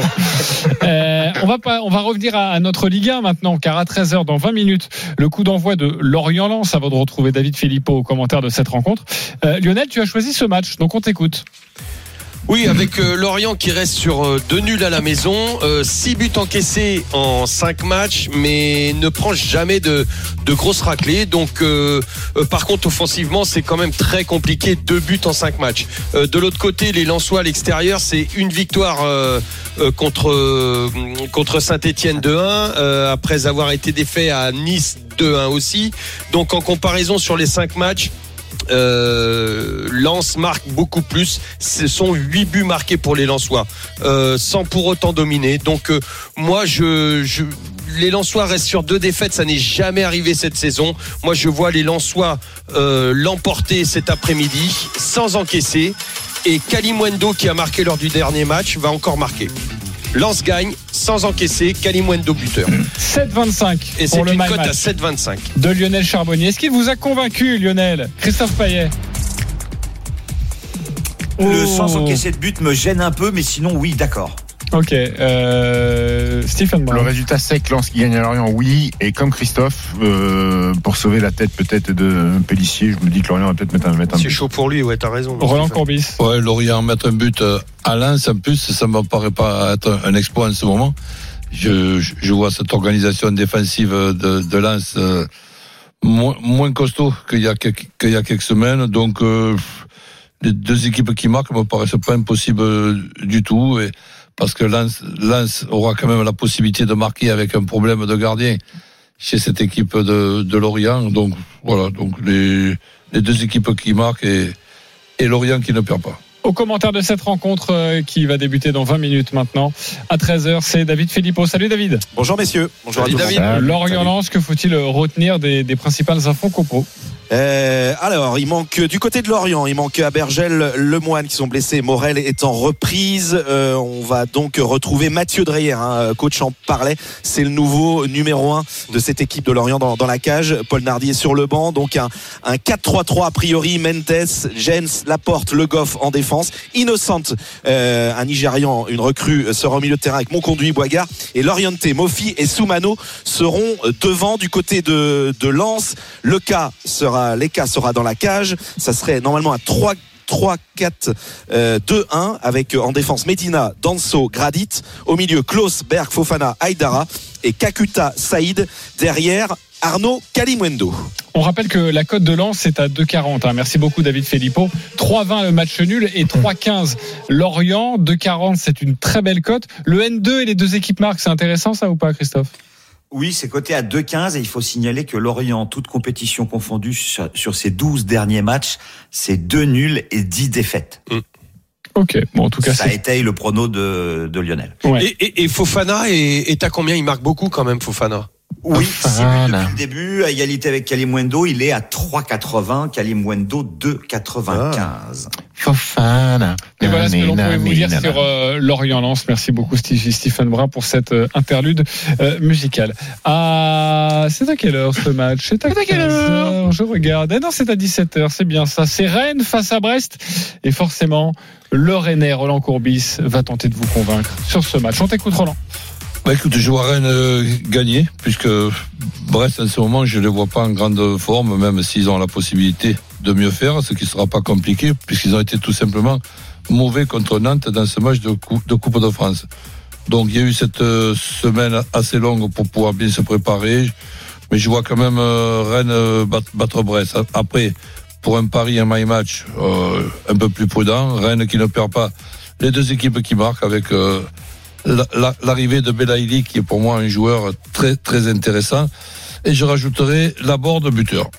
Euh, on, va pas, on va revenir à, à notre Ligue 1 maintenant, car à 13h, dans 20 minutes, le coup d'envoi de Lorient-Lens avant de retrouver David Philippot au commentaire de cette rencontre. Euh, Lionel, tu as choisi ce match, donc on t'écoute. Oui, avec euh, Lorient qui reste sur euh, deux nuls à la maison, 6 buts encaissés en 5 matchs, mais ne prend jamais de, de grosses raclées. Donc, euh, euh, par contre, offensivement, c'est quand même très compliqué, deux buts en 5 matchs. Euh, de l'autre côté, les Lensois à l'extérieur, c'est une victoire euh, euh, contre euh, contre Saint-Étienne 2-1, euh, après avoir été défait à Nice 2-1 aussi. Donc, en comparaison sur les 5 matchs. Euh, Lens marque beaucoup plus. Ce sont huit buts marqués pour les Lensois, euh, sans pour autant dominer. Donc euh, moi, je, je, les Lensois restent sur deux défaites. Ça n'est jamais arrivé cette saison. Moi, je vois les Lensois euh, l'emporter cet après-midi sans encaisser. Et Kalimwendo, qui a marqué lors du dernier match, va encore marquer. Lens gagne sans encaisser. Kalimwendo buteur. 7,25 Et c'est une cote à Match 7,25. de Lionel Charbonnier. Est-ce qu'il vous a convaincu, Lionel? Christophe Payet Le Oh. sans encaisser de but me gêne un peu, mais sinon oui, d'accord. Ok, euh, Stephen Le Brown. résultat sec, Lens qui gagne à Lorient, oui. Et comme Christophe, euh, pour sauver la tête peut-être de Pellissier, je me dis que Lorient va peut-être mettre un, mettre un C'est but. chaud pour lui, ouais, t'as raison. Roland Courbis. Ouais, Lorient mettre un but euh, à Lens, en plus, ça me paraît pas être un exploit en ce moment. Je, je- je vois cette organisation défensive de, de Lens euh, moins, moins costaud qu'il y, a quelques- qu'il y a quelques semaines. Donc, euh, les deux équipes qui marquent me paraissent pas impossibles du tout. Et, parce que Lens, Lens aura quand même la possibilité de marquer avec un problème de gardien chez cette équipe de, Lorient. Donc, Voilà, donc les, deux équipes qui marquent et Lorient qui ne perd pas. Au commentaire de cette rencontre euh, qui va débuter dans 20 minutes maintenant, à 13h, c'est David Filippo. Salut David. Bonjour messieurs. Bonjour Salut à tous. David. Lorient-Lens, que faut-il retenir des, des principales infos compos Euh, alors, il manque du côté de Lorient, il manque Abergel, Lemoine qui sont blessés, Morel est en reprise. Euh, on va donc retrouver Mathieu Dreyer, hein, coach en parlait. C'est le nouveau numéro 1 de cette équipe de Lorient dans, dans la cage. Paul Nardi est sur le banc, donc un, un 4-3-3 a priori. Mentes, Jens, Laporte, Le Goff en défense. Innocent, euh, un Nigérian, une recrue, sera au milieu de terrain avec Monconduit, Boigard. Et Lorienté, Mofi et Soumano seront devant du côté de, de Lens. Le cas sera L'ECA sera dans la cage. Ça serait normalement à 3 3 4 euh, 2 1 avec euh, en défense Medina, Danso, Gradit, au milieu Klaus, Berg, Fofana, Aydara et Kakuta, Saïd derrière Arnaud Kalimwendo. On rappelle que la cote de Lens est à 2,40. hein. Merci beaucoup David Filippo. 3,20 le match nul et 3,15 Lorient. 2,40 c'est une très belle cote. Le N2 et les deux équipes marquent, c'est intéressant ça ou pas Christophe? Oui, c'est coté à 2,15 et il faut signaler que Lorient, toute compétition confondue, sur, ses 12 derniers matchs, c'est 2 nuls et 10 défaites. Ok, bon en tout cas Ça étaye le prono de, de Lionel. Ouais. Et, et- et Fofana est, est à combien? Il marque beaucoup quand même, Fofana. Oui, depuis le début, à égalité avec Kalimwendo, il est à 3,80, Kalimwendo 2,95. Fofana. Et voilà ce que l'on pouvait vous dire sur euh, Lorient-Lens. Merci beaucoup Stephen Brun pour cette euh, interlude euh, musicale. Ah, c'est à quelle heure ce match? C'est à, quelle heure? Je regarde. Eh non, c'est à 17h, c'est bien ça. C'est Rennes face à Brest. Et forcément, le Rennais Roland Courbis va tenter de vous convaincre sur ce match. On t'écoute Roland. Bah écoute, je vois Rennes euh, gagner, puisque Brest en ce moment, je ne les vois pas en grande forme, même s'ils ont la possibilité de mieux faire, ce qui ne sera pas compliqué, puisqu'ils ont été tout simplement mauvais contre Nantes dans ce match de, cou- de Coupe de France. Donc il y a eu cette euh, semaine assez longue pour pouvoir bien se préparer, mais je vois quand même euh, Rennes bat- battre Brest. Après, pour un pari, un my match un peu plus prudent, Rennes qui ne perd pas les deux équipes qui marquent avec l'arrivée de Belaïli qui est pour moi un joueur très très intéressant et je rajouterai Laborde buteur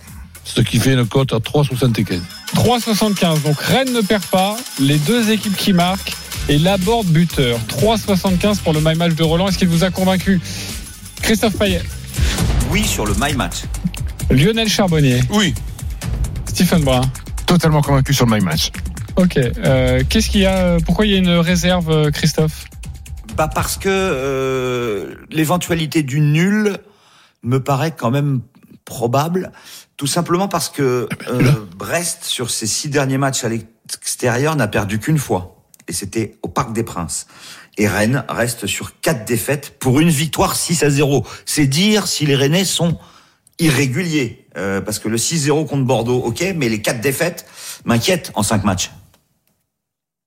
ce qui fait une cote à 3,75 3,75. Donc Rennes ne perd pas. Les deux équipes qui marquent. Et Laborde buteur. 3,75 pour le My Match de Roland. Est-ce qu'il vous a convaincu Christophe Payet? Oui, sur le My Match. Lionel Charbonnier Oui. Stephen Brun Totalement convaincu sur le my match. Ok. Euh, Qu'est-ce qu'il y a Pourquoi il y a une réserve, euh, Christophe? Bah parce que euh, l'éventualité du nul me paraît quand même probable, tout simplement parce que euh, Brest, sur ses six derniers matchs à l'extérieur, n'a perdu qu'une fois, et c'était au Parc des Princes. Et Rennes reste sur quatre défaites pour une victoire 6 à 0. C'est dire si les Rennais sont irréguliers, euh, parce que le 6-0 contre Bordeaux, ok, mais les quatre défaites m'inquiètent en cinq matchs.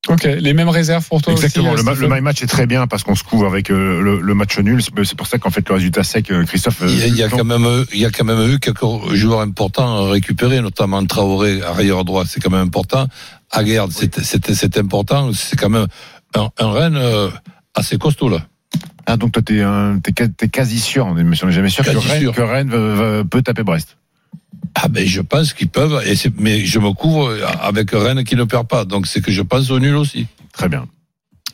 Ok. Les mêmes réserves pour toi Exactement. aussi le, le my match est très bien parce qu'on se couvre avec euh, le, le match nul. C'est pour ça qu'en fait le résultat sec, euh, Christophe. euh, il y, a, il y a non. quand même il y a quand même eu quelques joueurs importants à récupérer notamment Traoré arrière droit c'est quand même important Aguerd c'est c'est- c'est important c'est quand même un, un Rennes euh, assez costaud là Ah donc toi t'es ca- t'es quasi sûr, mais on n'est jamais sûr que Rennes, sûr. que Rennes va- va- peut taper Brest. Ah ben je pense qu'ils peuvent, et mais je me couvre avec Rennes qui ne perd pas, donc c'est que je pense au nul aussi. Très bien.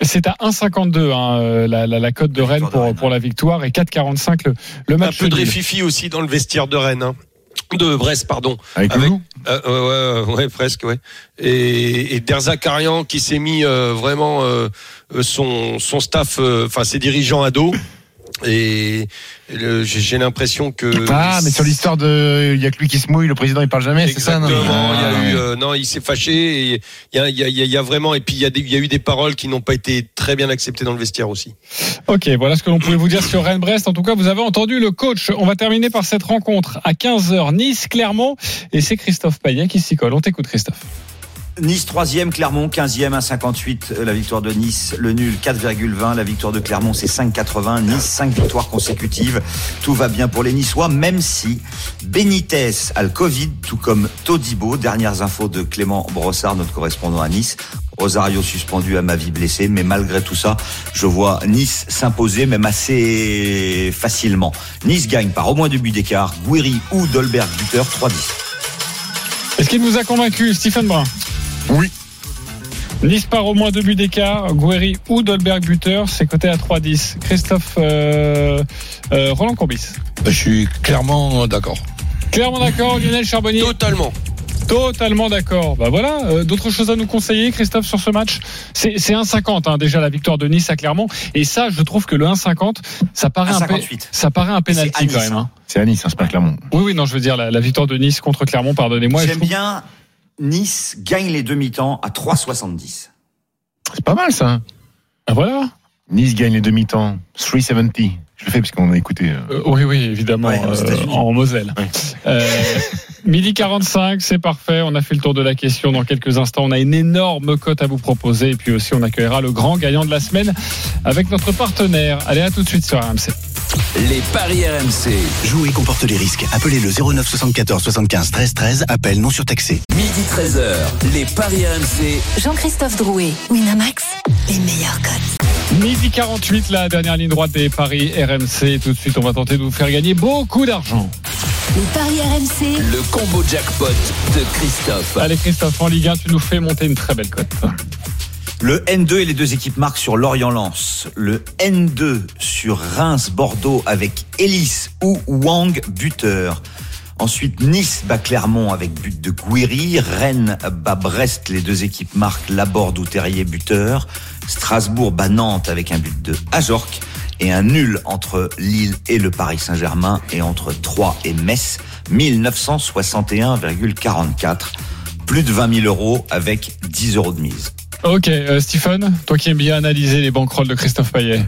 C'est à 1,52 hein, euh, la, la, la cote de Rennes pour, pour la victoire et 4,45 le, le Un match. peu de réfifi aussi dans le vestiaire de Rennes. hein. De Brest, pardon. Avec Loulou euh, ouais, ouais, ouais, presque, ouais. Et, et Derzakarian qui s'est mis euh, vraiment euh, euh, son, son staff, euh, enfin ses dirigeants à dos. Et j'ai l'impression que. Ah mais sur l'histoire de, il y a que lui qui se mouille, le président il parle jamais, c'est ça non? Exactement. Il y a Ah, eu, euh, non, il s'est fâché. Et il y a, il y, a, il y a- il y a vraiment, et puis il y, a des- il y a eu des paroles qui n'ont pas été très bien acceptées dans le vestiaire aussi. Ok, voilà ce que l'on pouvait vous dire sur Rennes-Brest. En tout cas, vous avez entendu le coach. On va terminer par cette rencontre à 15h, Nice-Clermont. Et c'est Christophe Payet qui s'y colle. On t'écoute, Christophe. Nice 3e, Clermont 15e à 58. euh, La victoire de Nice, le nul 4,20. La victoire de Clermont c'est 5,80. Nice 5 victoires consécutives. Tout va bien pour les Niçois, même si Benitez a le Covid, tout comme Todibo. Dernières infos de Clément Brossard, notre correspondant à Nice. Rosario suspendu à ma vie blessé, mais malgré tout ça, je vois Nice s'imposer même assez facilement. Nice gagne par au moins deux buts d'écart. Guiri ou Dolberg buteur 3-10. Est-ce qu'il vous a convaincu, Stephen Brun? Oui. Nice part au moins deux buts d'écart. Guerri ou Dolberg buteur, c'est coté à 3-10. Christophe euh, euh, Roland Courbis. Je suis clairement d'accord. Clairement d'accord, Lionel Charbonnier Totalement. Totalement d'accord. Bah voilà, euh, d'autres choses à nous conseiller, Christophe, sur ce match? C'est c'est 1,50 hein, déjà la victoire de Nice à Clermont. Et ça, je trouve que le 1,50, ça paraît un, pe- 1,58. ça paraît un C'est à penalty Nice, quand même. hein. C'est à Nice, hein, c'est pas Clermont. Oui, oui, non, je veux dire la, la victoire de Nice contre Clermont. Pardonnez-moi. J'aime trouve- bien Nice gagne les demi-temps à 3,70. C'est pas mal ça. Ah, voilà. Nice gagne les demi-temps. 370. Je le fais parce qu'on a écouté. euh, Euh, oui, oui, évidemment, Ouais, euh, en Moselle. Ouais. Euh, midi 45, c'est parfait. On a fait le tour de la question dans quelques instants. On a une énorme cote à vous proposer. Et puis aussi, on accueillera le grand gagnant de la semaine avec notre partenaire. Allez, à tout de suite sur RMC. Les paris RMC. Jouer comporte les risques. Appelez le 09 74 75 13 13. Appel non surtaxé. Midi 13h. Les paris RMC. Jean-Christophe Drouet, Winamax, les meilleurs cotes. Midi 48, la dernière ligne droite des paris RMC. Tout de suite, on va tenter de vous faire gagner beaucoup d'argent. Les paris RMC, Le combo jackpot de Christophe. Allez, Christophe, en Ligue 1, tu nous fais monter une très belle cote. Le N2 et les deux équipes marquent sur Lorient-Lens. Le N2 sur Reims-Bordeaux avec Ellis ou Wang buteur. Ensuite, Nice bat Clermont avec but de Guiri. Rennes bat Brest. Les deux équipes marquent Laborde ou Terrier buteur. Strasbourg bat Nantes avec un but de Ajorc. Et un nul entre Lille et le Paris Saint-Germain et entre Troyes et Metz. 1961,44. Plus de 20 000 euros avec 10 euros de mise. Ok, euh, Stephen, toi qui aimes bien analyser les banquerolles de Christophe Payet.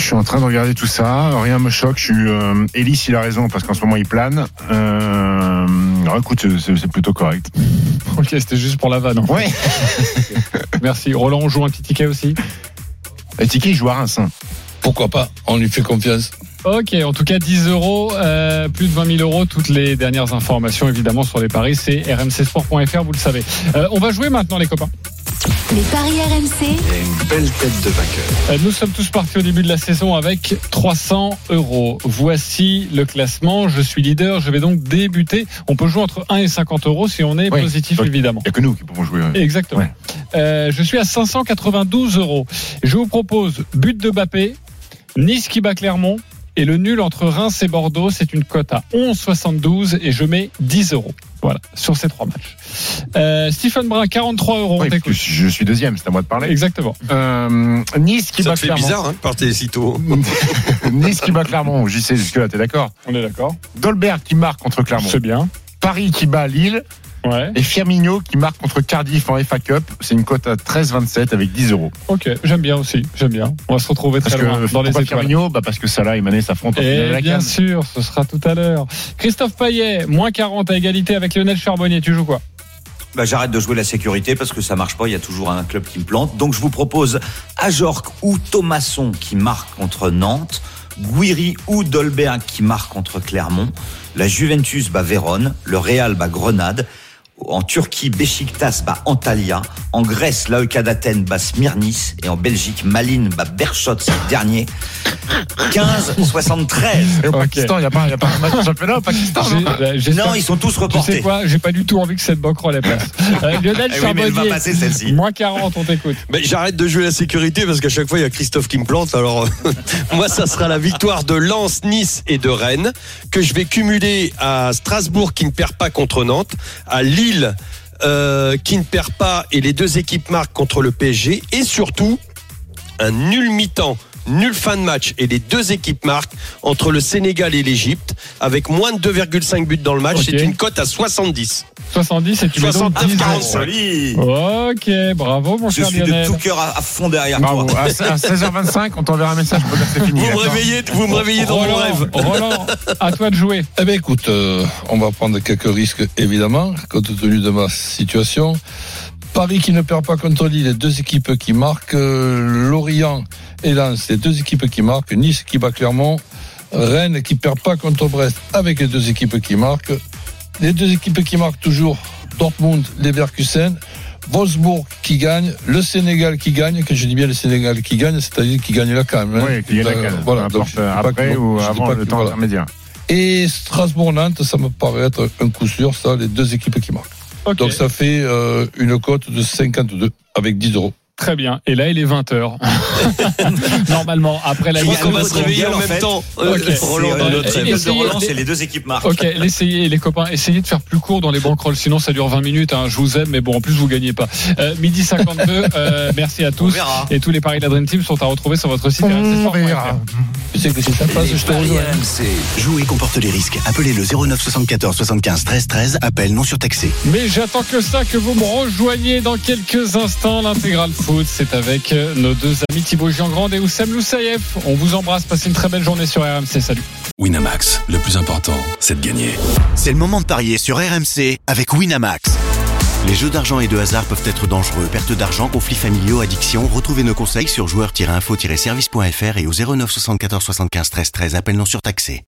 Je suis en train de regarder tout ça. Rien me choque. Je suis. Euh, Ellis, il a raison parce qu'en ce moment il plane. Euh, alors, écoute, c'est c'est plutôt correct. Ok, c'était juste pour la vanne. Ouais. Merci. Roland, on joue un petit ticket aussi Et Tiki, il joue à Reims. hein. Pourquoi pas? On lui fait confiance. Ok, en tout cas 10 euros, euh, plus de 20 000 euros. Toutes les dernières informations évidemment sur les paris, c'est rmcsport.fr, vous le savez. Euh, on va jouer maintenant les copains. Les paris RMC, une belle tête de vainqueur. Euh, Nous sommes tous partis au début de la saison avec 300 euros. Voici le classement. Je suis leader. Je vais donc débuter. On peut jouer entre 1 et 50 euros si on est Oui. positif Donc, évidemment. Il n'y a que nous qui pouvons jouer. Exactement. Ouais. Euh, je suis à 592 euros. Je vous propose but de Bappé, Nice qui bat Clermont et le nul entre Reims et Bordeaux. C'est une cote à 11,72 et je mets 10 euros. Voilà, sur ces trois matchs. Euh, Stephen Brun, 43 euros. je suis deuxième, c'est à moi de parler. Exactement. Euh, nice qui Ça bat fait Clermont. bizarre, hein, de partir si tôt. nice qui bat Clermont. J'y sais jusque-là, t'es d'accord On est d'accord. Dolberg qui marque contre Clermont. C'est bien. Paris qui bat Lille. Ouais. Et Firmino qui marque contre Cardiff en FA Cup. C'est une cote à 13,27 avec 10 euros. Ok, j'aime bien aussi. J'aime bien. On va se retrouver Parce très que loin dans les étoiles. Firmino bah Parce que Salah et Mané s'affrontent bien sûr, ce sera tout à l'heure. Christophe Payet, moins 40 à égalité avec Lionel Charbonnier. Tu joues quoi? Bah, j'arrête de jouer la sécurité parce que ça marche pas. Il y a toujours un club qui me plante. Donc, je vous propose Ajorc ou Thomasson qui marque contre Nantes. Guiri ou Dolberg qui marque contre Clermont. La Juventus bat Vérone. Le Real bat Grenade. En Turquie, Beşiktaş bat Antalya. En Grèce, l'AEK d'Athènes bat Smyrnis. Et en Belgique, Malines bat Berchot, c'est le dernier. 15-73. Et au Pakistan, il n'y a, pas- il y a pas un match de championnat au Pakistan J'ai- non euh, Non, ils sont tous Tu sais reportés. quoi J'ai pas du tout envie que cette banquerolle elle passe. Euh, Lionel Eh Charbonnier, passer, celle-ci. moins 40, on t'écoute. Mais j'arrête de jouer la sécurité parce qu'à chaque fois il y a Christophe qui me plante. Alors moi ça sera la victoire de Lens, Nice et de Rennes que je vais cumuler à Strasbourg qui ne perd pas contre Nantes, à Lille euh, qui ne perd pas et les deux équipes marquent contre le PSG et surtout un nul mi-temps. Nul fin de match et les deux équipes marquent entre le Sénégal et l'Égypte avec moins de 2,5 buts dans le match. C'est une cote à 70. 70 et tu mets donc 10 euros. 69,45. Joli. Ok, bravo mon Je cher suis de tout cœur à, à fond derrière Bravo. toi. À, à 16h25, on t'enverra un message pour dire que c'est fini. Vous me réveillez, vous me réveillez dans mon Roland, rêve. Roland, à toi de jouer. Eh bien, écoute, euh, on va prendre quelques risques, évidemment, compte tenu de ma situation. Paris qui ne perd pas contre Lille, les deux équipes qui marquent. euh, Lorient et Lens, les deux équipes qui marquent. Nice qui bat Clermont. Rennes qui perd pas contre Brest avec les deux équipes qui marquent. Les deux équipes qui marquent toujours Dortmund, Leverkusen. Wolfsburg qui gagne, le Sénégal qui gagne, que je dis bien le Sénégal qui gagne, c'est-à-dire qui gagne la CAN. hein. Oui, y a la Euh, canne. Voilà, donc dis pas après ou avant le que- temps voilà. intermédiaire. Et Strasbourg-Nantes, ça me paraît être un coup sûr, ça, les deux équipes qui marquent. Donc ça fait euh, une cote de 52 avec 10 euros. Très bien. Et là, il est 20h. Normalement, après la Ligue un, va se réveiller en en même fait. temps. Ok. Euh, Roland, dans notre de Essayez- relance et les deux équipes marquent. Ok, l'essayez, les copains, essayez de faire plus court dans les banquerolles, sinon ça dure 20 minutes. hein. Je vous aime, mais bon, en plus vous gagnez pas. Euh, midi 52. euh, merci à tous. On verra. Et tous les paris de la Dream Team sont à retrouver sur votre site. On verra. Tu sais que c'est sympa, je te rejoins. Jouer comporte les risques. Appelez le 09 74 75 13 13. Appel non surtaxé. Mais j'attends que ça, que vous me rejoigniez dans quelques instants. L'intégral foot, c'est avec euh, nos deux amis Thibaut Giangrande et Oussem Loussaïef. On vous embrasse. Passez une très belle journée sur RMC. Salut. Winamax, le plus important, c'est de gagner. C'est le moment de parier sur RMC avec Winamax. Les jeux d'argent et de hasard peuvent être dangereux. Perte d'argent, conflits familiaux, addiction. Retrouvez nos conseils sur joueurs-info-service.fr et au 09 74 75 13 13. Appel non surtaxé.